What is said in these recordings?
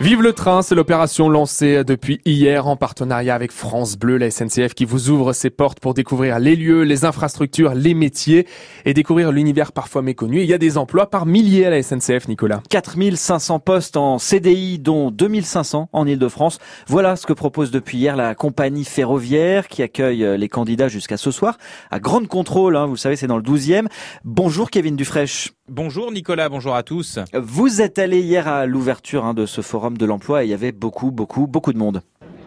Vive le train, c'est l'opération lancée depuis hier en partenariat avec France Bleu, la SNCF qui vous ouvre ses portes pour découvrir les lieux, les infrastructures, les métiers et découvrir l'univers parfois méconnu. Il y a des emplois par milliers à la SNCF, Nicolas. 4500 postes en CDI, dont 2500 en Ile-de-France. Voilà ce que propose depuis hier la compagnie ferroviaire qui accueille les candidats jusqu'à ce soir à Grande Contrôle. Hein, vous le savez, c'est dans le 12e. Bonjour Kevin Dufresne. Bonjour Nicolas, bonjour à tous. Vous êtes allé hier à l'ouverture hein, de ce forum de l'emploi et il y avait beaucoup, beaucoup, beaucoup de monde.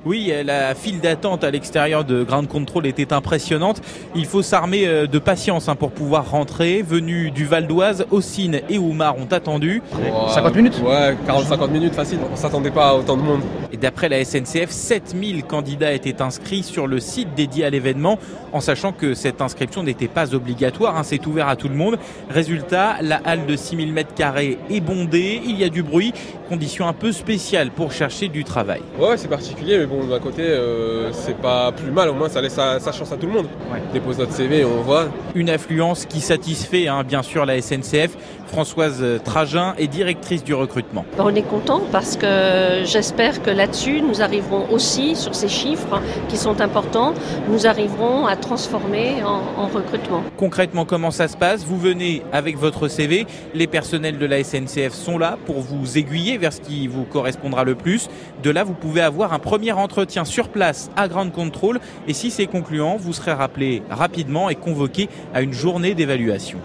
Oui, la file d'attente à l'extérieur de Grand Control était impressionnante. Il faut s'armer euh, de patience hein, pour pouvoir rentrer. Venus du Val d'Oise, Ossine et Oumar ont attendu. 50 minutes Ouais, 40-50 minutes facile. On s'attendait pas à autant de monde. Et d'après la SNCF, 7000 candidats étaient inscrits sur le site dédié à l'événement, en sachant que cette inscription n'était pas obligatoire, hein, c'est ouvert à tout le monde. Résultat, la halle de 6000 m2 est bondée, il y a du bruit, condition un peu spéciale pour chercher du travail. Ouais, c'est particulier, mais bon, d'un côté, euh, c'est pas plus mal, au moins ça laisse sa, chance à tout le monde. Ouais. Dépose notre CV et on voit. Une affluence qui satisfait hein, bien sûr la SNCF. Françoise Tragin est directrice du recrutement. On est content parce que j'espère que là-dessus, nous arriverons aussi, sur ces chiffres qui sont importants, nous arriverons à transformer en, en recrutement. Concrètement, comment ça se passe? Vous venez avec votre CV, les personnels de la SNCF sont là pour vous aiguiller vers ce qui vous correspondra le plus. De là, vous pouvez avoir un premier entretien sur place à Grande Contrôle et si c'est concluant, vous serez rappelé rapidement et convoqué à une journée d'évaluation.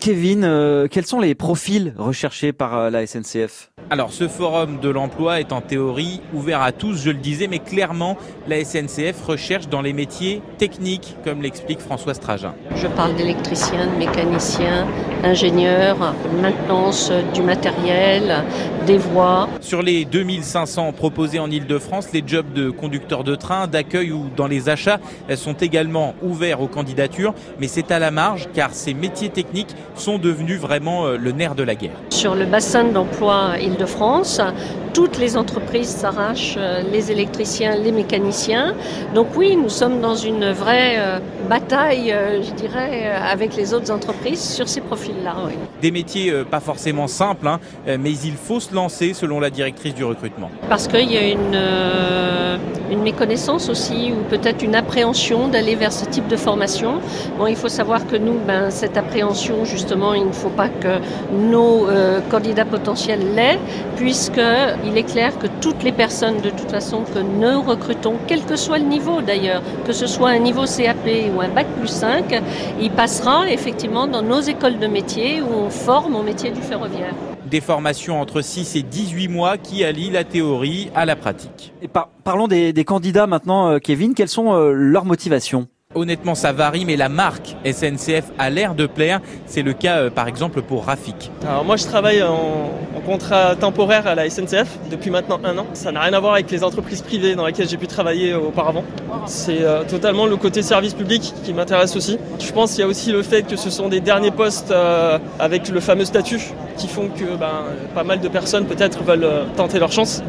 Kevin, euh, quels sont les profils recherchés par euh, la SNCF alors ce forum de l'emploi est en théorie ouvert à tous, je le disais, mais clairement la SNCF recherche dans les métiers techniques, comme l'explique François Stragin. Je parle d'électriciens, de mécaniciens, ingénieurs, maintenance du matériel, des voies. Sur les 2500 proposés en Ile-de-France, les jobs de conducteur de train, d'accueil ou dans les achats sont également ouverts aux candidatures, mais c'est à la marge car ces métiers techniques sont devenus vraiment euh, le nerf de la guerre. Sur le bassin d'emploi de france Toutes les entreprises s'arrachent euh, les électriciens, les mécaniciens. Donc oui, nous sommes dans une vraie euh, bataille, euh, je dirais, avec les autres entreprises sur ces profils-là. Des métiers pas forcément simples, hein, mais il faut se lancer selon la directrice du recrutement. Parce qu'il y a une méconnaissance aussi, ou peut-être une appréhension d'aller vers ce type de formation. Bon, il faut savoir que nous, ben, cette appréhension, justement, il ne faut pas que nos candidats potentiels l'aient, puisqu'il est clair que toutes les personnes, de toute façon, que nous recrutons, quel que soit le niveau d'ailleurs, que ce soit un niveau CAP ou un bac plus 5, il passera effectivement dans nos écoles de métier où on forme au métier du ferroviaire des formations entre 6 et 18 mois qui allient la théorie à la pratique. Parlons des, candidats maintenant, euh, Kevin. Quelles sont euh, leurs motivations? Honnêtement, ça varie, mais la marque SNCF a l'air de plaire. C'est le cas, euh, par exemple, pour Rafik. Alors moi, je travaille en, contrat temporaire à la SNCF depuis maintenant un an. Ça n'a rien à voir avec les entreprises privées dans lesquelles j'ai pu travailler auparavant. C'est euh, totalement le côté service public qui m'intéresse aussi. Je pense qu'il y a aussi le fait que ce sont des derniers postes euh, avec le fameux statut qui font que ben, pas mal de personnes peut-être veulent tenter leur chance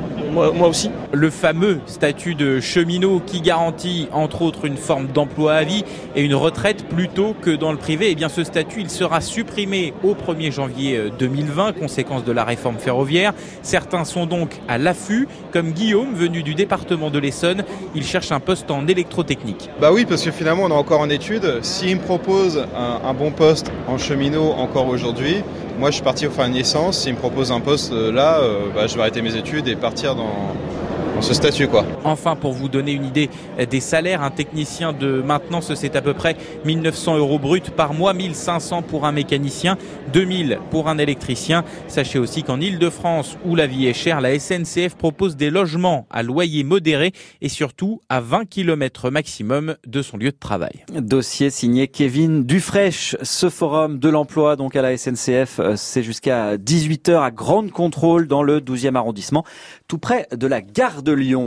moi, aussi. Le fameux statut de cheminot qui garantit entre autres une forme d'emploi à vie et une retraite plutôt que dans le privé, eh bien ce statut il sera supprimé au 1er janvier 2020, euh, conséquence de la réforme ferroviaire. Certains sont donc à l'affût, comme Guillaume, venu du département de l'Essonne. Il cherche un poste en électrotechnique. Bah oui, parce que finalement on est encore en études. S'il me propose un, un bon poste en cheminot encore aujourd'hui, moi, je suis parti faire une licence. S'il me propose un poste euh, là, euh, bah, je vais arrêter mes études et partir dans, ce statut quoi. Enfin, pour vous donner une idée des salaires, un technicien de maintenance c'est à peu près 1900 euros brut par mois, 1500 pour un mécanicien, 2000 pour un électricien. Sachez aussi qu'en Ile-de-France, où la vie est chère, la SNCF propose des logements à loyer modéré et surtout à 20 km maximum de son lieu de travail. Dossier signé Kevin Dufresne. Ce forum de l'emploi donc à la SNCF, euh, c'est jusqu'à 18h à Grande Contrôle dans le 12e arrondissement, tout près de la de Lyon.